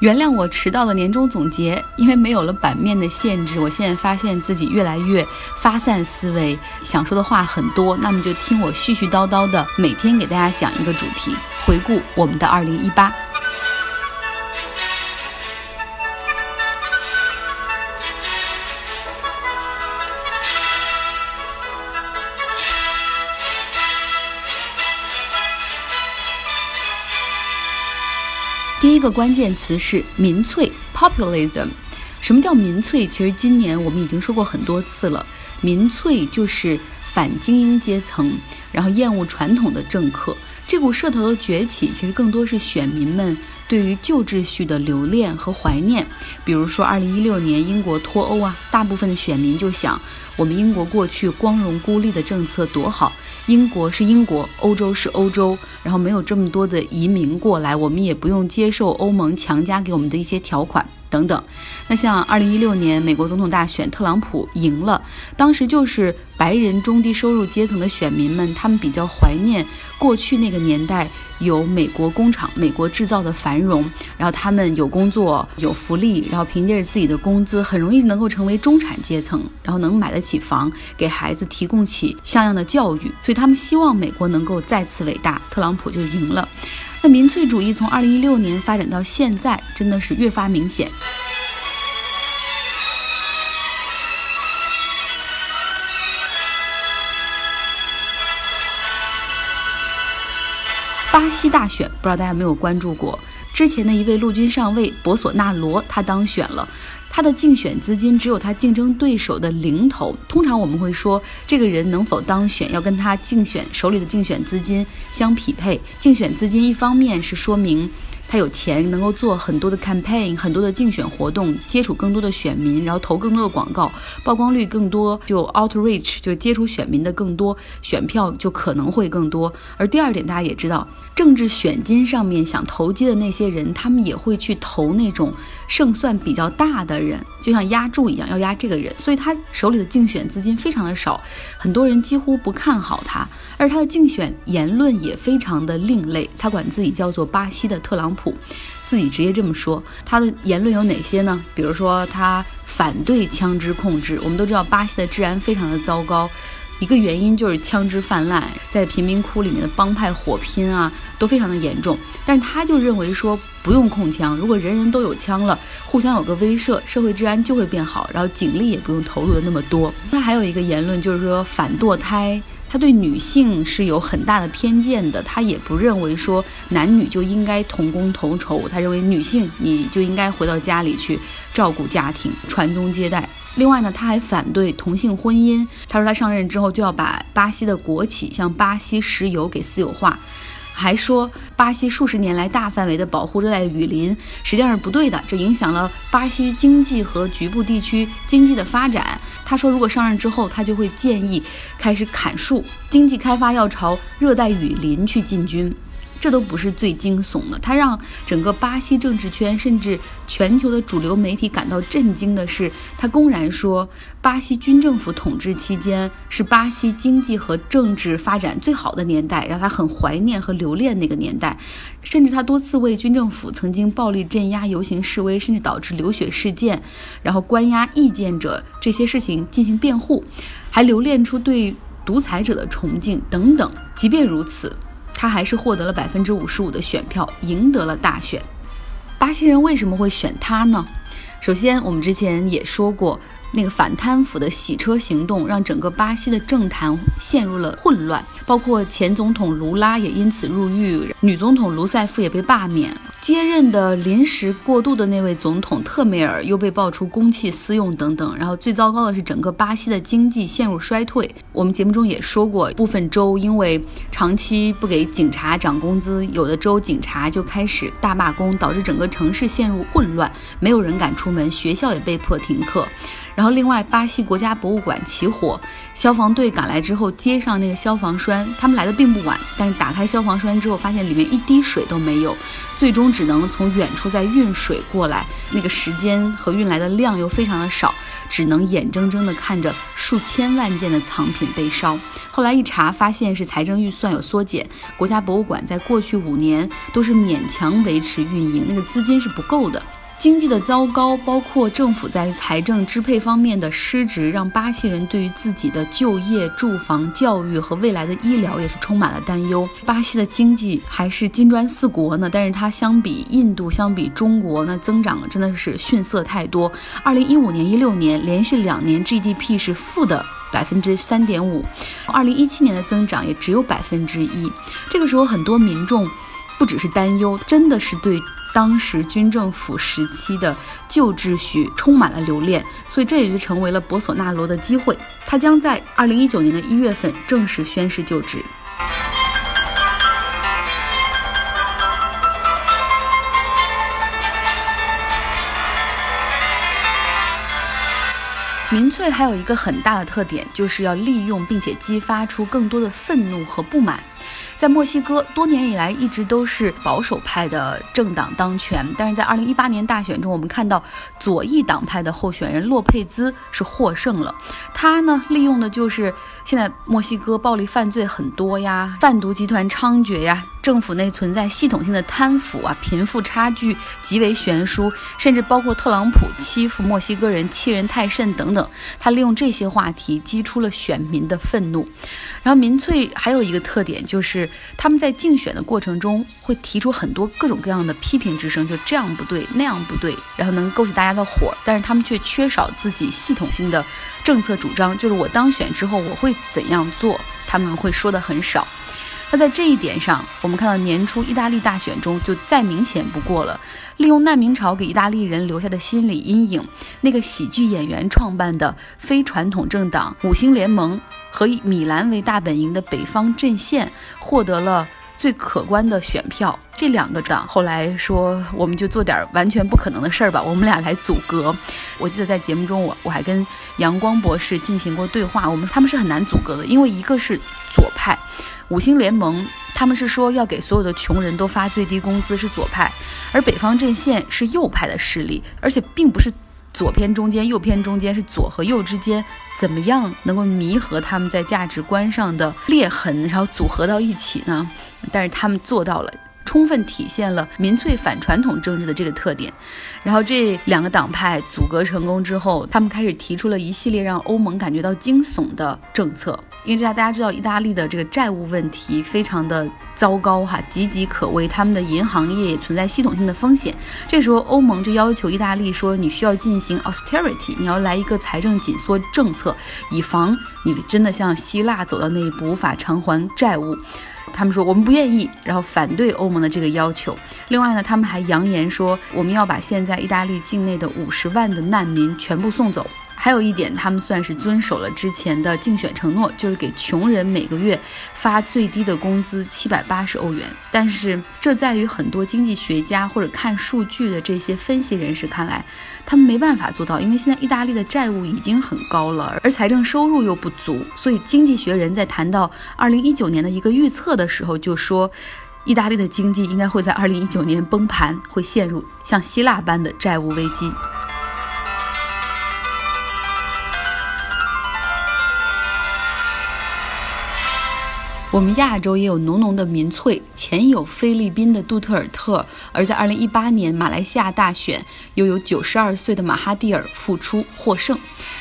原谅我迟到了年终总结，因为没有了版面的限制，我现在发现自己越来越发散思维，想说的话很多。那么就听我絮絮叨叨的，每天给大家讲一个主题，回顾我们的二零一八。一个关键词是民粹 （populism）。什么叫民粹？其实今年我们已经说过很多次了。民粹就是反精英阶层，然后厌恶传统的政客。这股势头的崛起，其实更多是选民们。对于旧秩序的留恋和怀念，比如说二零一六年英国脱欧啊，大部分的选民就想，我们英国过去光荣孤立的政策多好，英国是英国，欧洲是欧洲，然后没有这么多的移民过来，我们也不用接受欧盟强加给我们的一些条款。等等，那像二零一六年美国总统大选，特朗普赢了，当时就是白人中低收入阶层的选民们，他们比较怀念过去那个年代有美国工厂、美国制造的繁荣，然后他们有工作、有福利，然后凭借着自己的工资，很容易能够成为中产阶层，然后能买得起房，给孩子提供起像样的教育，所以他们希望美国能够再次伟大，特朗普就赢了。那民粹主义从二零一六年发展到现在，真的是越发明显。巴西大选，不知道大家有没有关注过？之前的一位陆军上尉博索纳罗，他当选了。他的竞选资金只有他竞争对手的零头。通常我们会说，这个人能否当选，要跟他竞选手里的竞选资金相匹配。竞选资金一方面是说明。他有钱，能够做很多的 campaign，很多的竞选活动，接触更多的选民，然后投更多的广告，曝光率更多，就 outreach，就接触选民的更多，选票就可能会更多。而第二点，大家也知道，政治选金上面想投机的那些人，他们也会去投那种胜算比较大的人，就像压注一样，要压这个人，所以他手里的竞选资金非常的少，很多人几乎不看好他，而他的竞选言论也非常的另类，他管自己叫做巴西的特朗普。普自己直接这么说，他的言论有哪些呢？比如说，他反对枪支控制。我们都知道，巴西的治安非常的糟糕，一个原因就是枪支泛滥，在贫民窟里面的帮派火拼啊，都非常的严重。但是他就认为说，不用控枪，如果人人都有枪了，互相有个威慑，社会治安就会变好，然后警力也不用投入的那么多。他还有一个言论就是说，反堕胎。他对女性是有很大的偏见的，他也不认为说男女就应该同工同酬，他认为女性你就应该回到家里去照顾家庭、传宗接代。另外呢，他还反对同性婚姻，他说他上任之后就要把巴西的国企像巴西石油给私有化。还说巴西数十年来大范围的保护热带雨林，实际上是不对的，这影响了巴西经济和局部地区经济的发展。他说，如果上任之后，他就会建议开始砍树，经济开发要朝热带雨林去进军。这都不是最惊悚的，他让整个巴西政治圈甚至全球的主流媒体感到震惊的是，他公然说巴西军政府统治期间是巴西经济和政治发展最好的年代，让他很怀念和留恋那个年代，甚至他多次为军政府曾经暴力镇压游行示威，甚至导致流血事件，然后关押意见者这些事情进行辩护，还留恋出对独裁者的崇敬等等。即便如此。他还是获得了百分之五十五的选票，赢得了大选。巴西人为什么会选他呢？首先，我们之前也说过。那个反贪腐的洗车行动让整个巴西的政坛陷入了混乱，包括前总统卢拉也因此入狱，女总统卢塞夫也被罢免，接任的临时过渡的那位总统特梅尔又被爆出公器私用等等。然后最糟糕的是，整个巴西的经济陷入衰退。我们节目中也说过，部分州因为长期不给警察涨工资，有的州警察就开始大罢工，导致整个城市陷入混乱，没有人敢出门，学校也被迫停课。然后，另外，巴西国家博物馆起火，消防队赶来之后接上那个消防栓，他们来的并不晚，但是打开消防栓之后，发现里面一滴水都没有，最终只能从远处再运水过来，那个时间和运来的量又非常的少，只能眼睁睁地看着数千万件的藏品被烧。后来一查，发现是财政预算有缩减，国家博物馆在过去五年都是勉强维持运营，那个资金是不够的。经济的糟糕，包括政府在财政支配方面的失职，让巴西人对于自己的就业、住房、教育和未来的医疗也是充满了担忧。巴西的经济还是金砖四国呢，但是它相比印度、相比中国，那增长真的是逊色太多。二零一五年、一六年连续两年 GDP 是负的百分之三点五，二零一七年的增长也只有百分之一。这个时候，很多民众不只是担忧，真的是对。当时军政府时期的旧秩序充满了留恋，所以这也就成为了博索纳罗的机会。他将在二零一九年的一月份正式宣誓就职。民粹还有一个很大的特点，就是要利用并且激发出更多的愤怒和不满。在墨西哥，多年以来一直都是保守派的政党当权，但是在二零一八年大选中，我们看到左翼党派的候选人洛佩兹是获胜了。他呢，利用的就是现在墨西哥暴力犯罪很多呀，贩毒集团猖獗呀。政府内存在系统性的贪腐啊，贫富差距极为悬殊，甚至包括特朗普欺负墨西哥人、欺人太甚等等。他利用这些话题激出了选民的愤怒。然后民粹还有一个特点，就是他们在竞选的过程中会提出很多各种各样的批评之声，就这样不对，那样不对，然后能勾起大家的火。但是他们却缺少自己系统性的政策主张，就是我当选之后我会怎样做，他们会说的很少。那在这一点上，我们看到年初意大利大选中就再明显不过了。利用难民潮给意大利人留下的心理阴影，那个喜剧演员创办的非传统政党五星联盟和以米兰为大本营的北方阵线获得了最可观的选票。这两个党后来说，我们就做点完全不可能的事儿吧，我们俩来阻隔。我记得在节目中，我我还跟阳光博士进行过对话，我们他们是很难阻隔的，因为一个是左派。五星联盟，他们是说要给所有的穷人都发最低工资，是左派；而北方阵线是右派的势力，而且并不是左偏中间、右偏中间，是左和右之间。怎么样能够弥合他们在价值观上的裂痕，然后组合到一起呢？但是他们做到了。充分体现了民粹反传统政治的这个特点，然后这两个党派阻隔成功之后，他们开始提出了一系列让欧盟感觉到惊悚的政策。因为大家大家知道，意大利的这个债务问题非常的糟糕哈，岌岌可危，他们的银行业也存在系统性的风险。这时候，欧盟就要求意大利说，你需要进行 austerity，你要来一个财政紧缩政策，以防你真的像希腊走到那一步，无法偿还债务。他们说我们不愿意，然后反对欧盟的这个要求。另外呢，他们还扬言说我们要把现在意大利境内的五十万的难民全部送走。还有一点，他们算是遵守了之前的竞选承诺，就是给穷人每个月发最低的工资七百八十欧元。但是这在于很多经济学家或者看数据的这些分析人士看来，他们没办法做到，因为现在意大利的债务已经很高了，而财政收入又不足。所以，经济学人在谈到二零一九年的一个预测的时候，就说，意大利的经济应该会在二零一九年崩盘，会陷入像希腊般的债务危机。我们亚洲也有浓浓的民粹，前有菲律宾的杜特尔特，而在二零一八年马来西亚大选，又有九十二岁的马哈蒂尔复出获胜。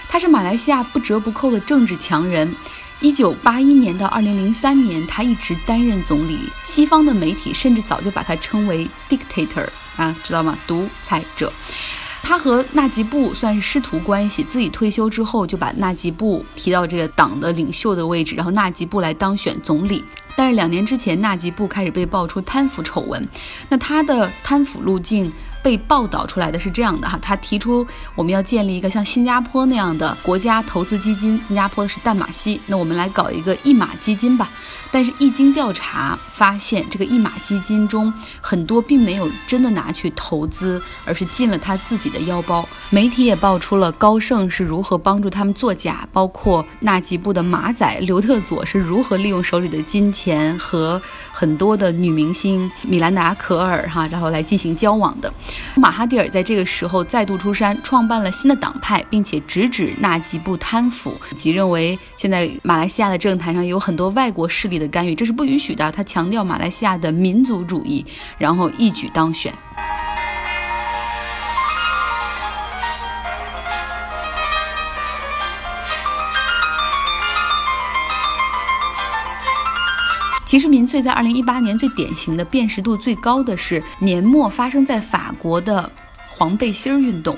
他是马来西亚不折不扣的政治强人。一九八一年到二零零三年，他一直担任总理。西方的媒体甚至早就把他称为 dictator 啊，知道吗？独裁者。他和纳吉布算是师徒关系，自己退休之后就把纳吉布提到这个党的领袖的位置，然后纳吉布来当选总理。但是两年之前，纳吉布开始被爆出贪腐丑闻，那他的贪腐路径。被报道出来的是这样的哈，他提出我们要建立一个像新加坡那样的国家投资基金，新加坡是淡马锡，那我们来搞一个一马基金吧。但是，一经调查发现，这个一马基金中很多并没有真的拿去投资，而是进了他自己的腰包。媒体也爆出了高盛是如何帮助他们作假，包括纳吉布的马仔刘特佐是如何利用手里的金钱和很多的女明星米兰达·可尔哈，然后来进行交往的。马哈蒂尔在这个时候再度出山，创办了新的党派，并且直指纳吉布贪腐，即认为现在马来西亚的政坛上有很多外国势力的干预，这是不允许的。他强调马来西亚的民族主义，然后一举当选。其实民粹在二零一八年最典型的辨识度最高的是年末发生在法国的黄背心儿运动。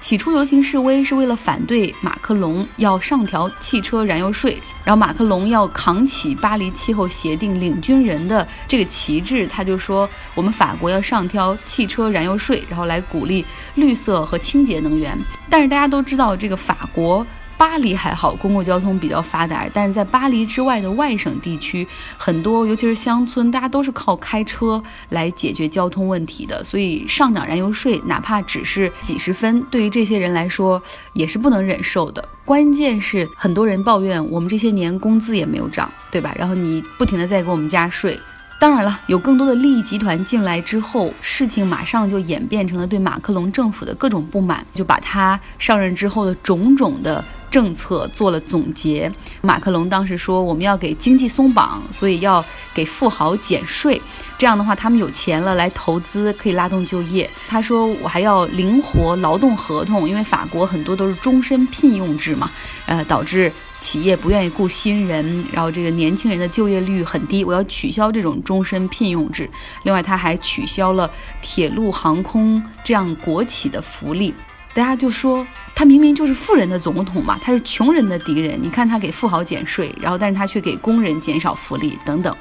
起初游行示威是为了反对马克龙要上调汽车燃油税，然后马克龙要扛起巴黎气候协定领军人的这个旗帜，他就说我们法国要上调汽车燃油税，然后来鼓励绿色和清洁能源。但是大家都知道这个法国。巴黎还好，公共交通比较发达，但是在巴黎之外的外省地区，很多尤其是乡村，大家都是靠开车来解决交通问题的。所以上涨燃油税，哪怕只是几十分，对于这些人来说也是不能忍受的。关键是很多人抱怨，我们这些年工资也没有涨，对吧？然后你不停的在给我们加税。当然了，有更多的利益集团进来之后，事情马上就演变成了对马克龙政府的各种不满，就把他上任之后的种种的政策做了总结。马克龙当时说，我们要给经济松绑，所以要给富豪减税，这样的话他们有钱了来投资，可以拉动就业。他说，我还要灵活劳动合同，因为法国很多都是终身聘用制嘛，呃，导致。企业不愿意雇新人，然后这个年轻人的就业率很低，我要取消这种终身聘用制。另外，他还取消了铁路、航空这样国企的福利。大家就说他明明就是富人的总统嘛，他是穷人的敌人。你看他给富豪减税，然后但是他却给工人减少福利等等。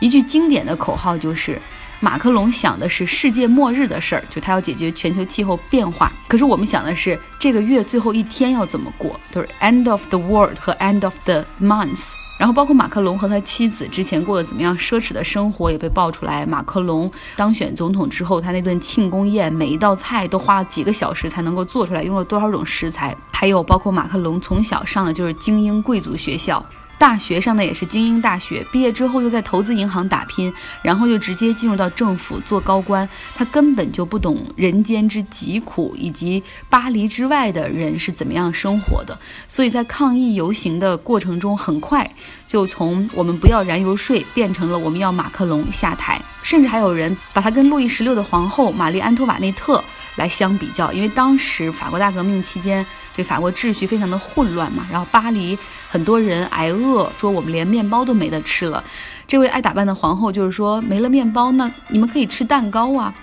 一句经典的口号就是。马克龙想的是世界末日的事儿，就他要解决全球气候变化。可是我们想的是这个月最后一天要怎么过，都是 end of the world 和 end of the month。然后包括马克龙和他妻子之前过得怎么样奢侈的生活也被爆出来。马克龙当选总统之后，他那顿庆功宴每一道菜都花了几个小时才能够做出来，用了多少种食材。还有包括马克龙从小上的就是精英贵族学校。大学上的也是精英大学，毕业之后又在投资银行打拼，然后又直接进入到政府做高官。他根本就不懂人间之疾苦，以及巴黎之外的人是怎么样生活的。所以在抗议游行的过程中，很快就从我们不要燃油税变成了我们要马克龙下台，甚至还有人把他跟路易十六的皇后玛丽安托瓦内特来相比较，因为当时法国大革命期间。这法国秩序非常的混乱嘛，然后巴黎很多人挨饿，说我们连面包都没得吃了。这位爱打扮的皇后就是说，没了面包，那你们可以吃蛋糕啊。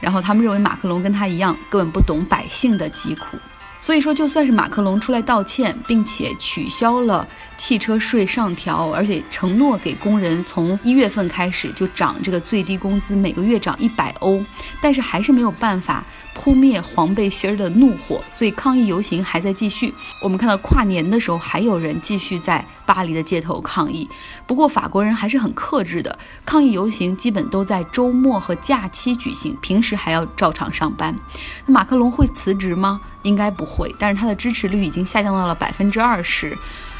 然后他们认为马克龙跟他一样，根本不懂百姓的疾苦。所以说，就算是马克龙出来道歉，并且取消了汽车税上调，而且承诺给工人从一月份开始就涨这个最低工资，每个月涨一百欧，但是还是没有办法扑灭黄背心儿的怒火，所以抗议游行还在继续。我们看到跨年的时候，还有人继续在巴黎的街头抗议。不过法国人还是很克制的，抗议游行基本都在周末和假期举行，平时还要照常上班。那马克龙会辞职吗？应该不会，但是他的支持率已经下降到了百分之二十。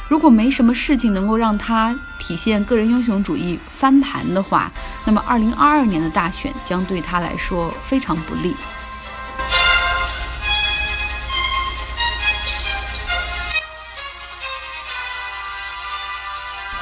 如果没什么事情能够让他体现个人英雄主义翻盘的话，那么二零二二年的大选将对他来说非常不利。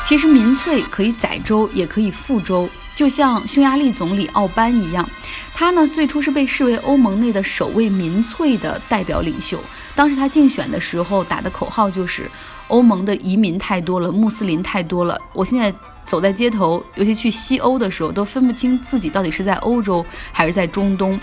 其实民粹可以载舟，也可以覆舟，就像匈牙利总理奥班一样。他呢，最初是被视为欧盟内的首位民粹的代表领袖。当时他竞选的时候打的口号就是：“欧盟的移民太多了，穆斯林太多了。我现在走在街头，尤其去西欧的时候，都分不清自己到底是在欧洲还是在中东。”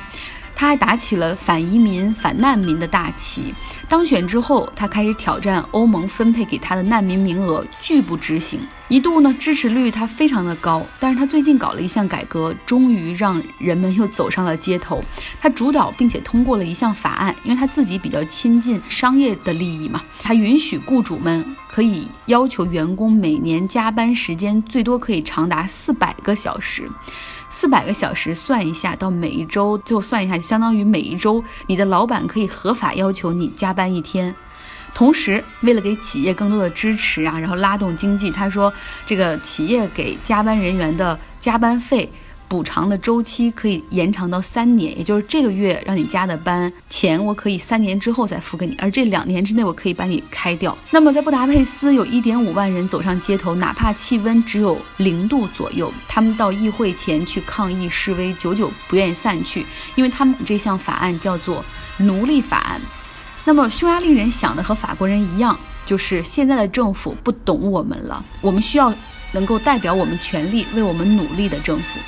他还打起了反移民、反难民的大旗。当选之后，他开始挑战欧盟分配给他的难民名额，拒不执行。一度呢，支持率他非常的高。但是他最近搞了一项改革，终于让人们又走上了街头。他主导并且通过了一项法案，因为他自己比较亲近商业的利益嘛，他允许雇主们可以要求员工每年加班时间最多可以长达四百个小时。四百个小时算一下，到每一周就算一下，就相当于每一周你的老板可以合法要求你加班一天。同时，为了给企业更多的支持啊，然后拉动经济，他说这个企业给加班人员的加班费。补偿的周期可以延长到三年，也就是这个月让你加的班钱，我可以三年之后再付给你，而这两年之内我可以把你开掉。那么在布达佩斯有一点五万人走上街头，哪怕气温只有零度左右，他们到议会前去抗议示威，久久不愿意散去，因为他们这项法案叫做奴隶法案。那么匈牙利人想的和法国人一样，就是现在的政府不懂我们了，我们需要能够代表我们权利为我们努力的政府。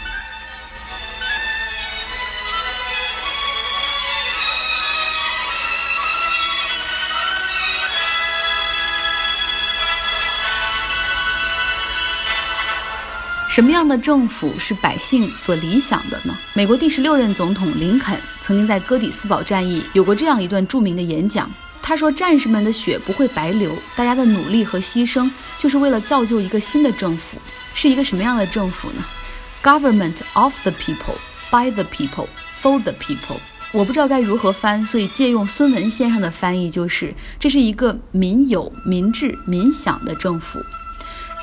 什么样的政府是百姓所理想的呢？美国第十六任总统林肯曾经在哥底斯堡战役有过这样一段著名的演讲。他说：“战士们的血不会白流，大家的努力和牺牲就是为了造就一个新的政府。是一个什么样的政府呢？Government of the people, by the people, for the people。我不知道该如何翻，所以借用孙文先生的翻译，就是这是一个民有、民治、民享的政府。”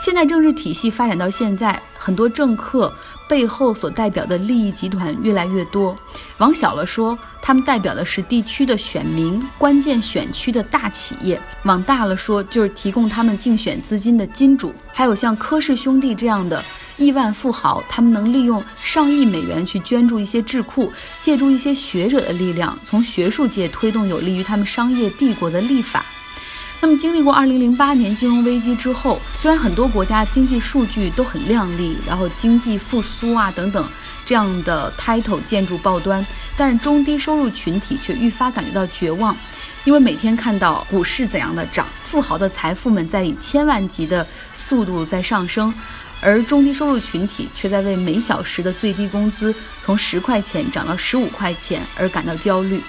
现代政治体系发展到现在，很多政客背后所代表的利益集团越来越多。往小了说，他们代表的是地区的选民、关键选区的大企业；往大了说，就是提供他们竞选资金的金主。还有像科氏兄弟这样的亿万富豪，他们能利用上亿美元去捐助一些智库，借助一些学者的力量，从学术界推动有利于他们商业帝国的立法。那么，经历过2008年金融危机之后，虽然很多国家经济数据都很亮丽，然后经济复苏啊等等这样的 title 建筑报端，但是中低收入群体却愈发感觉到绝望，因为每天看到股市怎样的涨，富豪的财富们在以千万级的速度在上升，而中低收入群体却在为每小时的最低工资从十块钱涨到十五块钱而感到焦虑。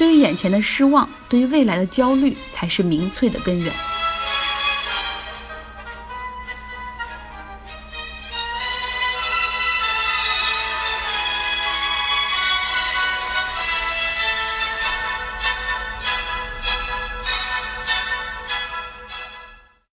对于眼前的失望，对于未来的焦虑，才是民粹的根源。